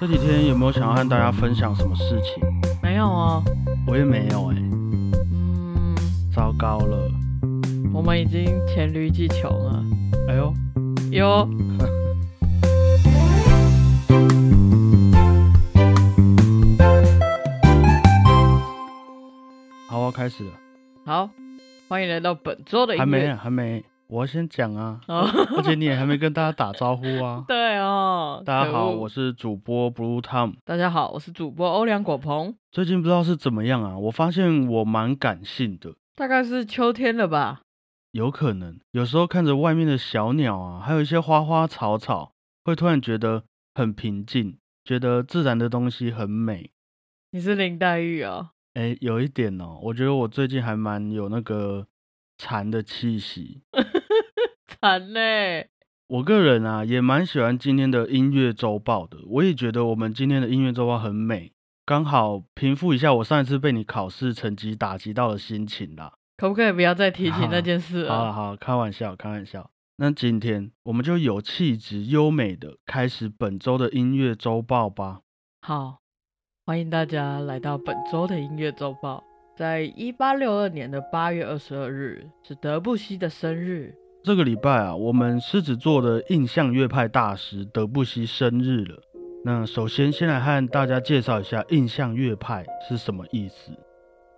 这几天有没有想要和大家分享什么事情？没有哦，我也没有哎、嗯，糟糕了！我们已经黔驴技穷了。哎呦，有，好，我要开始了。好，欢迎来到本周的音乐。还没啊，还没，我要先讲啊，哦，而且你也还没跟大家打招呼啊。对哦，大家好，我是主播 Blue Tom。大家好，我是主播欧良果鹏。最近不知道是怎么样啊，我发现我蛮感性的，大概是秋天了吧？有可能有时候看着外面的小鸟啊，还有一些花花草草，会突然觉得很平静，觉得自然的东西很美。你是林黛玉哦。哎，有一点哦，我觉得我最近还蛮有那个禅的气息。惨嘞！我个人啊，也蛮喜欢今天的音乐周报的。我也觉得我们今天的音乐周报很美，刚好平复一下我上一次被你考试成绩打击到的心情啦。可不可以不要再提起那 件事了？好了好了，开玩笑，开玩笑。那今天我们就有气质、优美的开始本周的音乐周报吧。好，欢迎大家来到本周的音乐周报。在一八六二年的八月二十二日是德布西的生日。这个礼拜啊，我们狮子座的印象乐派大师德布西生日了。那首先先来和大家介绍一下印象乐派是什么意思。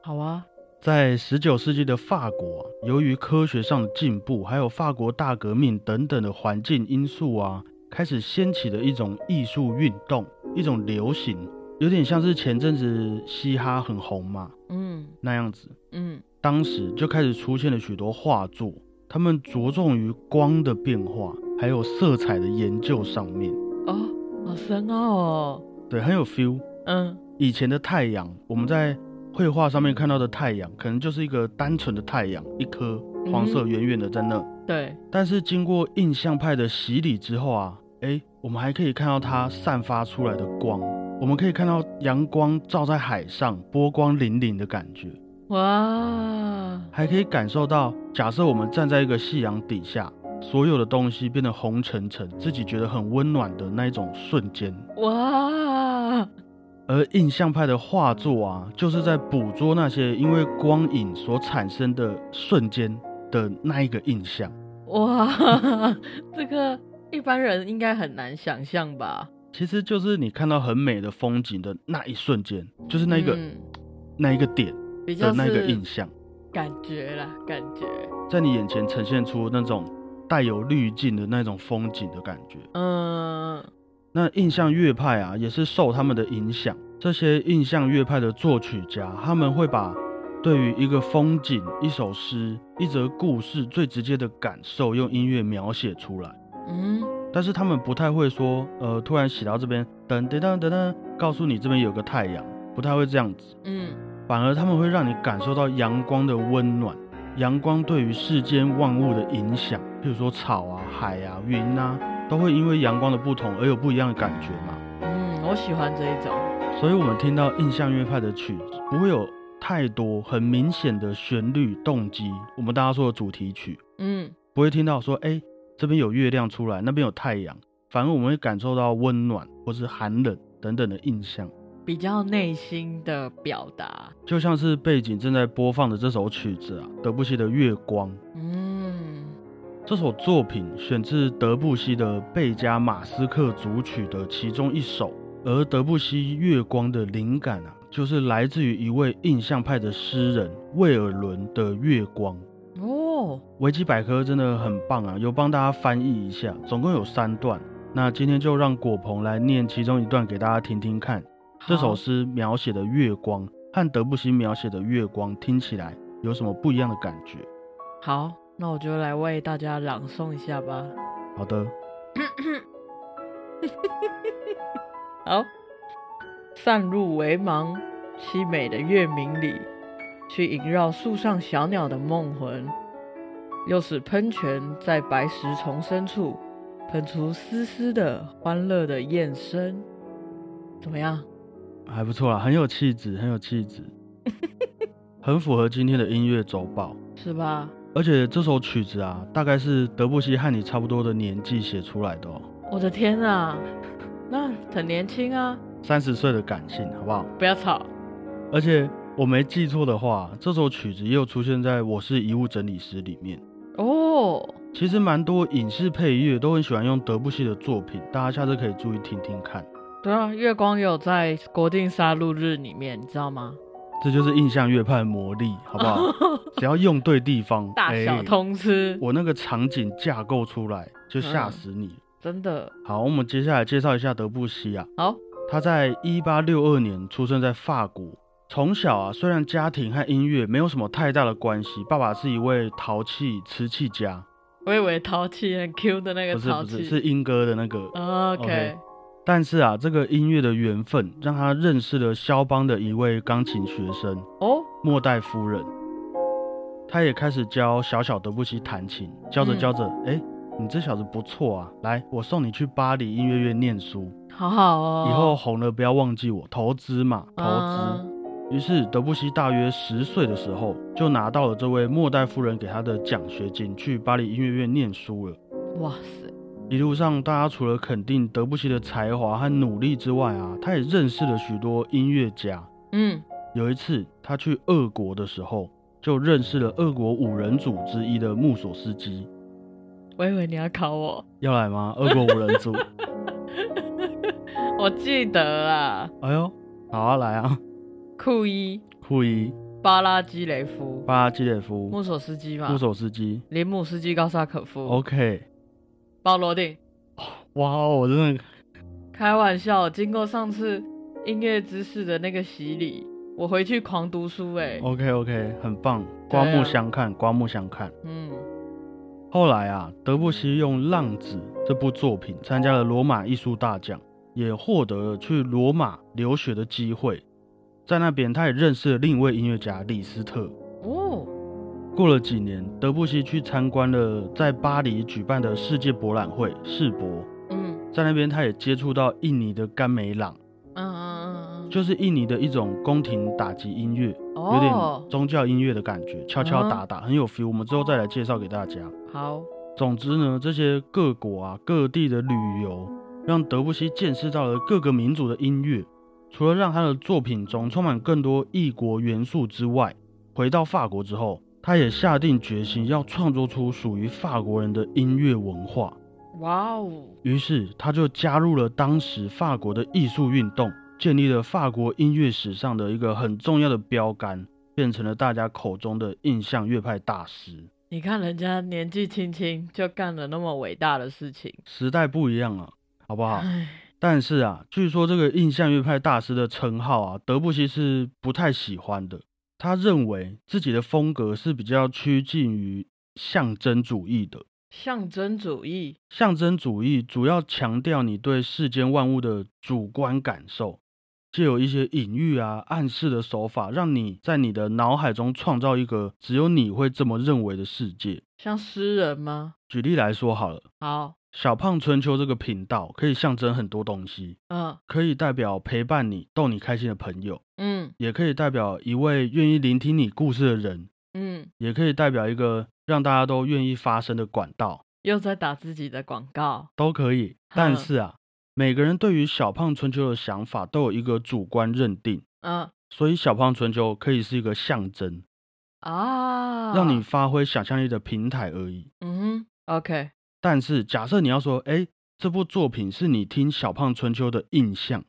好啊，在十九世纪的法国啊、由于科学上的进步，还有法国大革命等等的环境因素啊，开始掀起了一种艺术运动，一种流行，有点像是前阵子嘻哈很红嘛嗯那样子。嗯，当时就开始出现了许多画作，他们着重于光的变化，还有色彩的研究上面，哦，好深奥哦。对，很有 feel。嗯以前的太阳，我们在绘画上面看到的太阳，可能就是一个单纯的太阳，一颗黄色嗯圆圆的在那。对，但是经过印象派的洗礼之后啊，哎，我们还可以看到它散发出来的光，我们可以看到阳光照在海上，波光粼粼的感觉，哇，还可以感受到，假设我们站在一个夕阳底下，所有的东西变得红沉沉，自己觉得很温暖的那一种瞬间。哇，而印象派的画作啊，就是在捕捉那些因为光影所产生的瞬间的那一个印象。哇，这个一般人应该很难想象吧？其实就是你看到很美的风景的那一瞬间，就是那个、嗯那一个点比较的那个印象，感觉啦，感觉，在你眼前呈现出那种带有滤镜的那种风景的感觉。嗯那印象乐派啊，也是受他们的影响。这些印象乐派的作曲家，他们会把对于一个风景、一首诗、一则故事最直接的感受，用音乐描写出来。嗯但是他们不太会说，呃，突然写到这边，噔噔噔噔噔，告诉你这边有个太阳，不太会这样子。嗯反而他们会让你感受到阳光的温暖，阳光对于世间万物的影响，譬如说草啊、海啊、云啊，都会因为阳光的不同而有不一样的感觉嘛。嗯，我喜欢这一种。所以，我们听到印象乐派的曲子，不会有太多很明显的旋律动机。我们大家说的主题曲，嗯不会听到说，哎，这边有月亮出来，那边有太阳，反而我们会感受到温暖或是寒冷等等的印象。比较内心的表达。就像是背景正在播放的这首曲子啊，德布西的《月光》。嗯这首作品选自德布西的贝加马斯克组曲的其中一首，而德布西《月光》的灵感啊，就是来自于一位印象派的诗人魏尔伦的《月光》。哦，维基百科真的很棒啊，有帮大家翻译一下，总共有三段。那今天就让果鹏来念其中一段给大家听听看。这首诗描写的月光和德布西描写的月光听起来有什么不一样的感觉？好，那我就来为大家朗诵一下吧。好的，好，散入微茫凄美的月明里，去萦绕树上小鸟的梦魂，又使喷泉在白石丛深处喷出丝丝的欢乐的燕声。怎么样？还不错啊，很有气质，很有气质，很符合今天的音乐周报。是吧？而且这首曲子啊，大概是德布西和你差不多的年纪写出来的哦。我的天啊！那很年轻啊，三十岁的感性，好不好？不要吵。而且我没记错的话，这首曲子也有出现在我是遗物整理师里面。哦，其实蛮多影视配乐都很喜欢用德布西的作品，大家下次可以注意听听看。对啊，月光有在国定杀戮日里面，你知道吗？这就是印象乐派的魔力，好不好？只要用对地方，大小哎通吃，我那个场景架构出来就吓死你。真的好，我们接下来介绍一下德布西啊，好。他在一八六二年出生在法国。从小啊，虽然家庭和音乐没有什么太大的关系，爸爸是一位陶器瓷器家，我以为淘气很 Q 的那个不是不是，是英哥的那个。OK 但是啊，这个音乐的缘分让他认识了肖邦的一位钢琴学生哦，莫代夫人，他也开始教小小德布西弹琴，教着嗯。教着，哎、你这小子不错啊，来，我送你去巴黎音乐院念书，好好哦，以后红了不要忘记我，投资嘛，投资。啊于是德布西大约十岁的时候，就拿到了这位莫代夫人给他的奖学金，去巴黎音乐院念书了。哇塞，一路上，大家除了肯定德布西的才华和努力之外啊，他也认识了许多音乐家。嗯，有一次，他去俄国的时候，就认识了俄国五人组之一的穆索斯基。我以为你要考我，要来吗？俄国五人组？我记得啊，哎呦，好啊，来啊！库伊、库伊、巴拉基雷夫、巴拉基雷夫、穆索斯基嘛穆，索斯基。林姆斯基高萨可夫、OK，鲍罗定。哇哦，我真的开玩笑，经过上次音乐知识的那个洗礼，我回去狂读书哎、OK OK，很棒，刮目相看，刮目相看。嗯，后来啊，德布西用《浪子》这部作品参加了罗马艺术大奖，也获得了去罗马留学的机会。在那边，他也认识了另一位音乐家李斯特。哦，过了几年，德布西去参观了在巴黎举办的世界博览会世博，嗯在那边他也接触到印尼的甘美朗，嗯嗯嗯嗯，就是印尼的一种宫廷打击音乐，哦有点宗教音乐的感觉，敲敲打打，很有 feel。我们之后再来介绍给大家。好，总之呢，这些各国啊各地的旅游，让德布西见识到了各个民族的音乐。除了让他的作品中充满更多异国元素之外，回到法国之后，他也下定决心要创作出属于法国人的音乐文化。哇哦，于是他就加入了当时法国的艺术运动，建立了法国音乐史上的一个很重要的标杆，变成了大家口中的印象乐派大师。你看人家年纪轻轻就干了那么伟大的事情，时代不一样了，好不好？但是啊，据说这个印象乐派大师的称号啊，德布西是不太喜欢的。他认为自己的风格是比较趋近于象征主义的。象征主义，象征主义主要强调你对世间万物的主观感受，借有一些隐喻啊、暗示的手法，让你在你的脑海中创造一个只有你会这么认为的世界。像诗人吗？举例来说好了，好，小胖春秋这个频道可以象征很多东西，嗯可以代表陪伴你、逗你开心的朋友。嗯也可以代表一位愿意聆听你故事的人，嗯，也可以代表一个让大家都愿意发声的管道，又在打自己的广告，都可以。但是啊，每个人对于小胖春秋的想法都有一个主观认定，嗯所以小胖春秋可以是一个象征，啊，让你发挥想象力的平台而已。嗯哼，OK，但是假设你要说，哎，这部作品是你听小胖春秋的印象。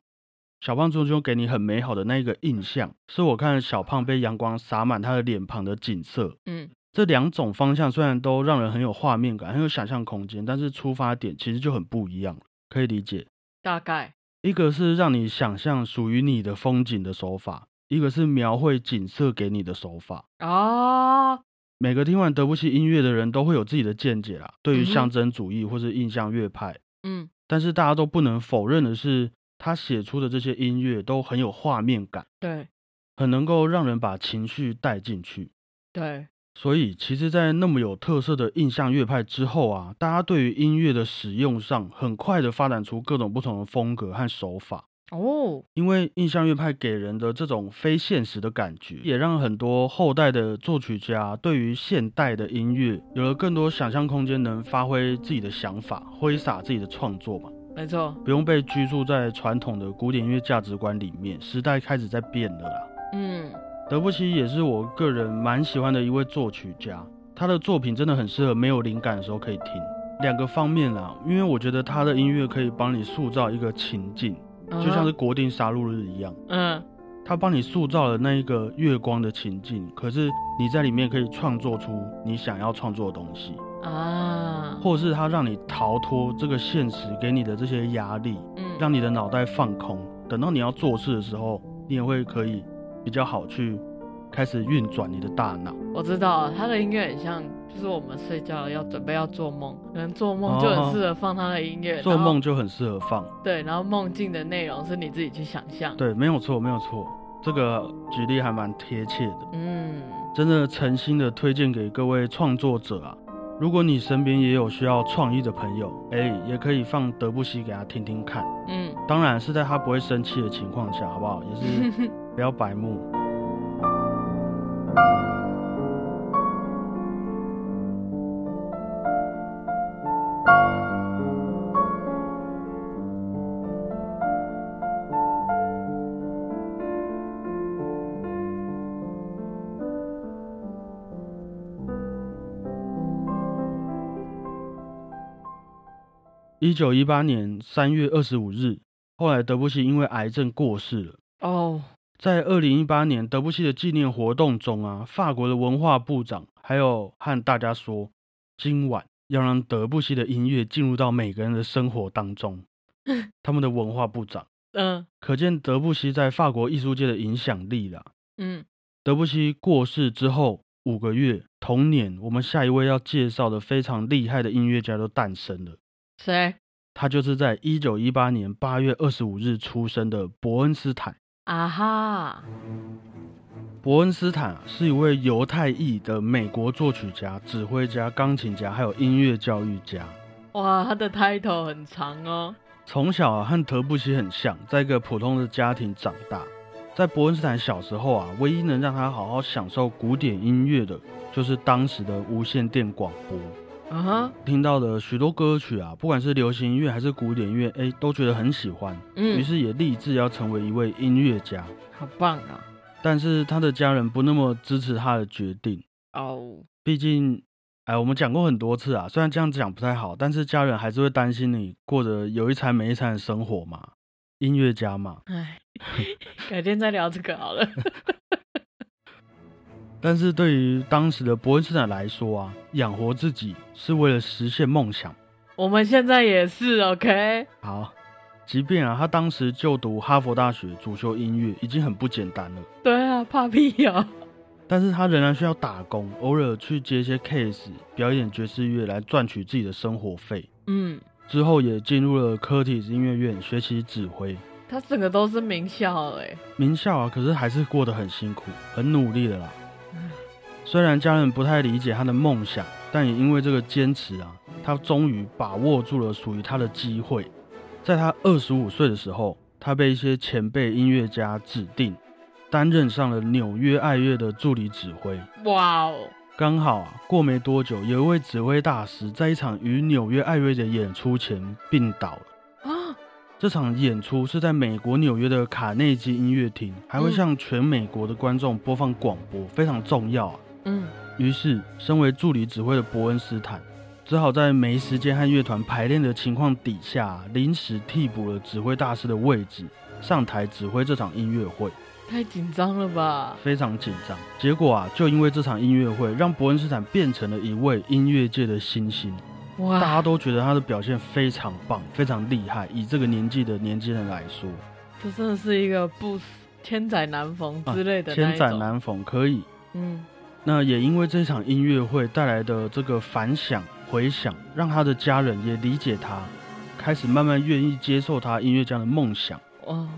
小胖春秋给你很美好的那一个印象，是我看小胖被阳光洒满他的脸庞的景色，嗯。这两种方向虽然都让人很有画面感、很有想象空间，但是出发点其实就很不一样，可以理解。大概，一个是让你想象属于你的风景的手法，一个是描绘景色给你的手法。啊，每个听完德布西音乐的人都会有自己的见解啦，对于象征主义或是印象乐派，嗯。但是大家都不能否认的是，他写出的这些音乐都很有画面感，对很能够让人把情绪带进去。对，所以，其实，在那么有特色的印象乐派之后啊，大家对于音乐的使用上，很快的发展出各种不同的风格和手法。哦，因为印象乐派给人的这种非现实的感觉，也让很多后代的作曲家对于现代的音乐有了更多想象空间，能发挥自己的想法，挥洒自己的创作嘛。没错，不用被拘束在传统的古典音乐价值观里面。时代开始在变了啦。嗯，德布西也是我个人蛮喜欢的一位作曲家，他的作品真的很适合没有灵感的时候可以听。两个方面啦，因为我觉得他的音乐可以帮你塑造一个情境，就像是国定杀戮日一样。嗯，他帮你塑造了那一个月光的情境，可是你在里面可以创作出你想要创作的东西，啊，或者是他让你逃脱这个现实给你的这些压力，嗯，让你的脑袋放空。等到你要做事的时候，你也会可以比较好去开始运转你的大脑。我知道他的音乐很像，就是我们睡觉要准备要做梦，可能做梦就很适合放他的音乐。做梦就很适合放。对，然后梦境的内容是你自己去想象。，对，没有错，没有错。这个举例还蛮贴切的，嗯，真的诚心的推荐给各位创作者啊。如果你身边也有需要创意的朋友，哎，也可以放德布西给他听听看。嗯，当然是在他不会生气的情况下，好不好？也是 不要白目。一九一八年三月二十五日，后来德布西因为癌症过世了。哦，在二零一八年德布西的纪念活动中啊，法国的文化部长还有和大家说，今晚要让德布西的音乐进入到每个人的生活当中。他们的文化部长，嗯可见德布西在法国艺术界的影响力啦。嗯，德布西过世之后五个月，同年我们下一位要介绍的非常厉害的音乐家都诞生了。谁他就是在一九一八年八月二十五日出生的伯恩斯坦。啊哈？伯恩斯坦啊是一位犹太裔的美国作曲家、指挥家、钢琴家，还有音乐教育家。哇，他的 title 很长哦。从小啊和德布西很像，在一个普通的家庭长大。在伯恩斯坦小时候啊，唯一能让他好好享受古典音乐的，就是当时的无线电广播。啊哈，听到的许多歌曲啊，不管是流行音乐还是古典音乐，哎，都觉得很喜欢，于嗯，是也立志要成为一位音乐家。好棒啊。但是他的家人不那么支持他的决定，哦，毕竟，哎，我们讲过很多次啊，虽然这样讲不太好，但是家人还是会担心你过着有一餐没一餐的生活嘛。音乐家嘛，哎，改天再聊这个好了。但是对于当时的伯恩斯坦来说啊，养活自己是为了实现梦想。我们现在也是 OK。好，即便啊，他当时就读哈佛大学，主修音乐，已经很不简单了。对啊，怕屁哦。但是他仍然需要打工，偶尔去接一些 case，表演爵士乐来赚取自己的生活费。嗯，之后也进入了科提斯音乐院学习指挥。他整个都是名校哎。名校啊，可是还是过得很辛苦，很努力的啦。虽然家人不太理解他的梦想，但也因为这个坚持啊，他终于把握住了属于他的机会。在他二十五岁的时候，他被一些前辈音乐家指定，担任上了纽约爱乐的助理指挥。哇哦，刚好啊，过没多久，有一位指挥大师在一场与纽约爱乐的演出前病倒了。啊，这场演出是在美国纽约的卡内基音乐厅，还会嗯向全美国的观众播放广播，非常重要啊。嗯，于是，身为助理指挥的伯恩斯坦，只好在没时间和乐团排练的情况底下，临时替补了指挥大师的位置，上台指挥这场音乐会。太紧张了吧？非常紧张。结果啊，就因为这场音乐会，让伯恩斯坦变成了一位音乐界的新星。哇，大家都觉得他的表现非常棒，非常厉害。以这个年纪的年轻人来说，这真的是一个不死千载难逢之类的那千。载难逢，可以。嗯，那也因为这场音乐会带来的这个反响回响，让他的家人也理解他，开始慢慢愿意接受他音乐家的梦想。哇，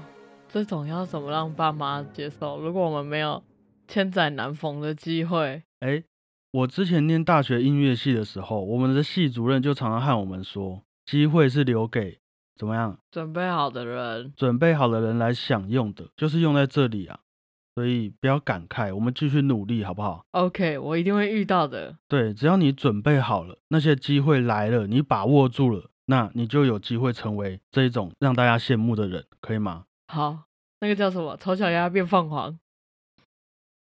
这种要怎么让爸妈接受？如果我们没有千载难逢的机会，哎，我之前念大学音乐系的时候，我们的系主任就常常和我们说，机会是留给怎么样准备好的人，准备好的人来享用的，就是用在这里啊。所以不要感慨，我们继续努力，好不好？OK，我一定会遇到的。对，只要你准备好了，那些机会来了，你把握住了，那你就有机会成为这一种让大家羡慕的人，可以吗？好，那个叫什么？丑小鸭变凤凰。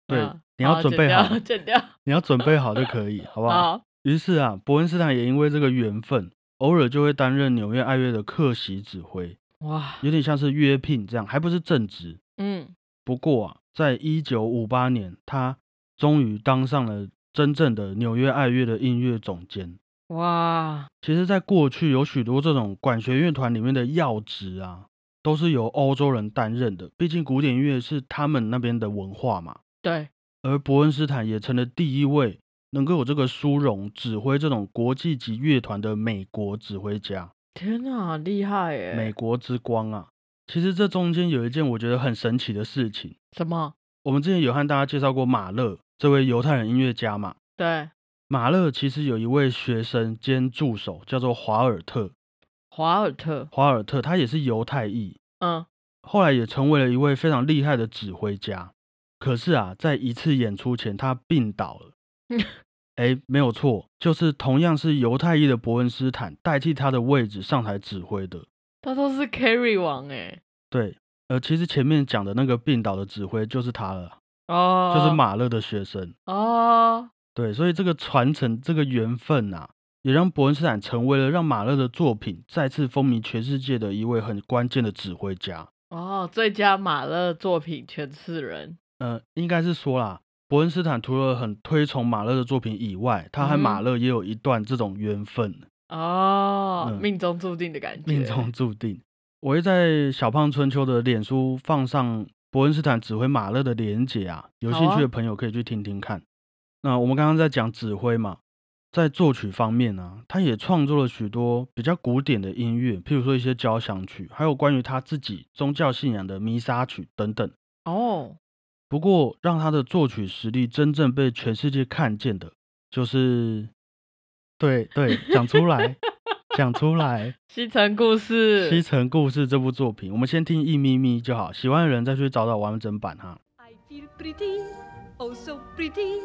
对啊你要好准备好剪掉剪掉。你要准备好就可以，好不好？好，于是啊，伯恩斯坦也因为这个缘分，偶尔就会担任纽约爱乐的客席指挥，哇，有点像是约聘这样，还不是正职。嗯，不过啊，在一九五八年，他终于当上了真正的纽约爱乐的音乐总监。哇，其实，在过去有许多这种管弦乐团里面的要职啊，都是由欧洲人担任的，毕竟古典音乐是他们那边的文化嘛。对，而伯恩斯坦也成了第一位能够有这个殊荣指挥这种国际级乐团的美国指挥家，天哪，厉害耶！美国之光啊！其实这中间有一件我觉得很神奇的事情，什么？我们之前有和大家介绍过马勒这位犹太人音乐家嘛。对，马勒其实有一位学生兼助手，叫做华尔特。华尔特，华尔特他也是犹太裔，嗯，后来也成为了一位非常厉害的指挥家。可是啊，在一次演出前，他病倒了。哎，没有错，就是同样是犹太裔的伯恩斯坦代替他的位置上台指挥的。他都是 carry 王哎。对，呃，其实前面讲的那个病倒的指挥就是他了，哦，就是马勒的学生。哦，对，所以这个传承，这个缘分啊，也让伯恩斯坦成为了让马勒的作品再次风靡全世界的一位很关键的指挥家。哦，最佳马勒作品诠释人。呃，应该是说啦，伯恩斯坦除了很推崇马勒的作品以外，他和嗯马勒也有一段这种缘分，哦，嗯命中注定的感觉。命中注定。我会在小胖春秋的脸书放上伯恩斯坦指挥马勒的连结啊，有兴趣的朋友可以去听听看。那我们刚刚在讲指挥嘛，在作曲方面呢、他也创作了许多比较古典的音乐，譬如说一些交响曲，还有关于他自己宗教信仰的弥撒曲等等。哦，不过，让他的作曲实力真正被全世界看见的，就是，对对，讲出来，讲出来，西城故《事。西城故事》这部作品，我们先听一咪咪就好，喜欢的人再去找找完整版哈。I feel pretty, oh so pretty.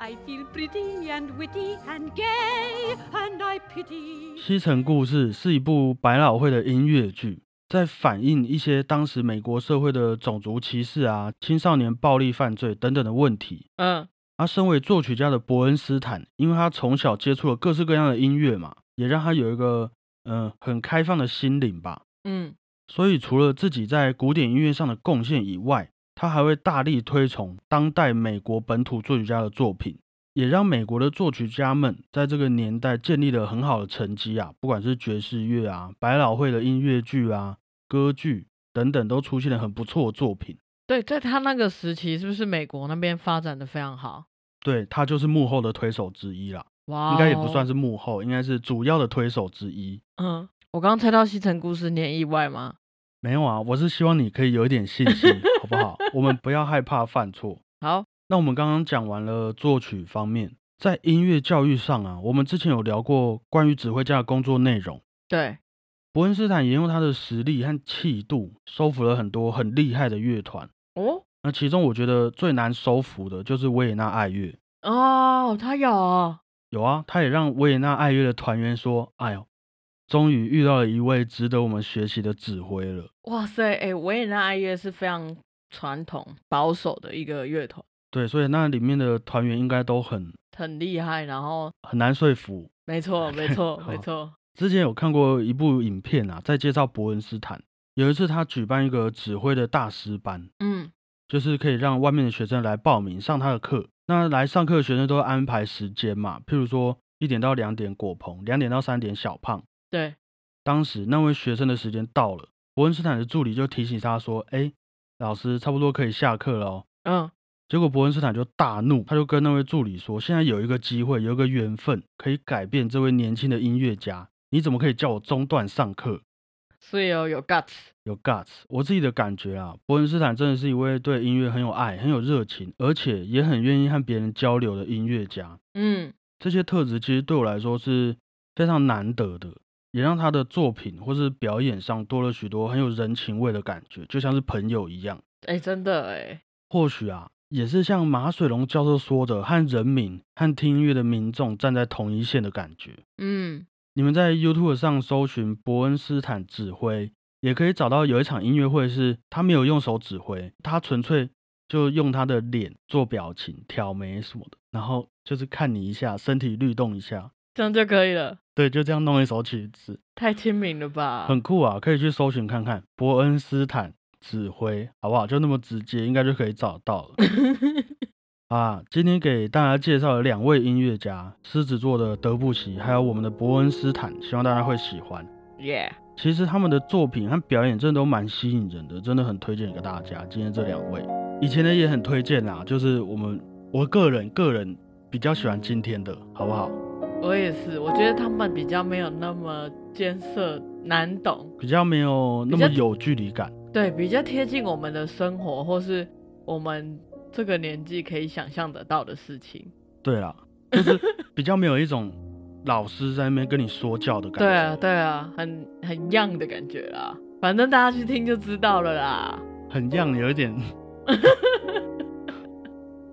I feel pretty and witty and gay, and I pity.《西城故事》是一部百老汇的音乐剧，在反映一些当时美国社会的种族歧视啊、青少年暴力犯罪等等的问题。嗯，而身为作曲家的伯恩斯坦，因为他从小接触了各式各样的音乐嘛，也让他有一个嗯、呃很开放的心灵吧。嗯，所以除了自己在古典音乐上的贡献以外，他还会大力推崇当代美国本土作曲家的作品，也让美国的作曲家们在这个年代建立了很好的成绩啊，不管是爵士乐啊、百老汇的音乐剧啊、歌剧等等，都出现了很不错的作品。对，在他那个时期，是不是美国那边发展的非常好？对他就是幕后的推手之一啦。哇、哦，应该也不算。是幕后，应该是主要的推手之一。嗯，我刚刚猜到西城故事，你很意外吗？没有啊，我是希望你可以有一点信心，好不好？我们不要害怕犯错。好，那我们刚刚讲完了作曲方面，在音乐教育上啊，我们之前有聊过关于指挥家的工作内容。对，伯恩斯坦也用他的实力和气度，收服了很多很厉害的乐团。哦，那其中我觉得最难收服的就是维也纳爱乐。哦，他有哦，有啊，他也让维也纳爱乐的团员说：“哎呦，终于遇到了一位值得我们学习的指挥了。”哇塞，哎，维也纳爱乐是非常传统保守的一个乐团，对，所以那里面的团员应该都很很厉害。然后，很难说服。没错，没错，没错。之前有看过一部影片啊，在介绍伯恩斯坦。有一次他举办一个指挥的大师班，嗯，就是可以让外面的学生来报名上他的课。那来上课的学生都会安排时间嘛，譬如说一点到两点果鹏，两点到三点小胖。对，当时那位学生的时间到了，伯恩斯坦的助理就提醒他说：“哎，老师差不多可以下课了哦。”嗯，结果伯恩斯坦就大怒，他就跟那位助理说：“现在有一个机会，有一个缘分，可以改变这位年轻的音乐家，你怎么可以叫我中断上课？所以哦，有 guts。有 guts。”我自己的感觉啊，伯恩斯坦真的是一位对音乐很有爱、很有热情，而且也很愿意和别人交流的音乐家。嗯，这些特质其实对我来说是非常难得的，也让他的作品或是表演上多了许多很有人情味的感觉，就像是朋友一样。哎，真的哎，或许啊，也是像马水龙教授说的，和人民和听音乐的民众站在同一线的感觉。嗯，你们在 YouTube 上搜寻伯恩斯坦指挥，也可以找到有一场音乐会是他没有用手指挥，他纯粹就用他的脸做表情、挑眉什么的，然后就是看你一下，身体律动一下，这样就可以了。对，就这样弄一首曲子，太亲民了吧？很酷啊，可以去搜寻看看伯恩斯坦指挥，好不好？就那么直接，应该就可以找到了。啊，今天给大家介绍了两位音乐家，狮子座的德布西，还有我们的伯恩斯坦，希望大家会喜欢。耶、其实他们的作品和表演真的都蛮吸引人的，真的很推荐给大家。今天这两位，以前的也很推荐啦，就是我们我个人个人比较喜欢今天的，好不好？我也是，我觉得他们比较没有那么艰涩难懂，比较没有那么有距离感。对，比较贴近我们的生活，或是我们这个年纪可以想象得到的事情。对啦，就是比较没有一种老师在那边跟你说教的感觉。对啊，对啊，很很样的感觉啦。反正大家去听就知道了啦。很样，有一点。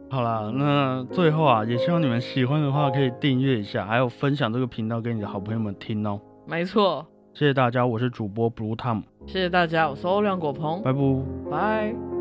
好啦，那最后啊，也希望你们喜欢的话可以订阅一下，还有分享这个频道给你的好朋友们听哦。没错，谢谢大家，我是主播 Blue Tom，谢谢大家，我是欧亮果鹏，拜拜。拜。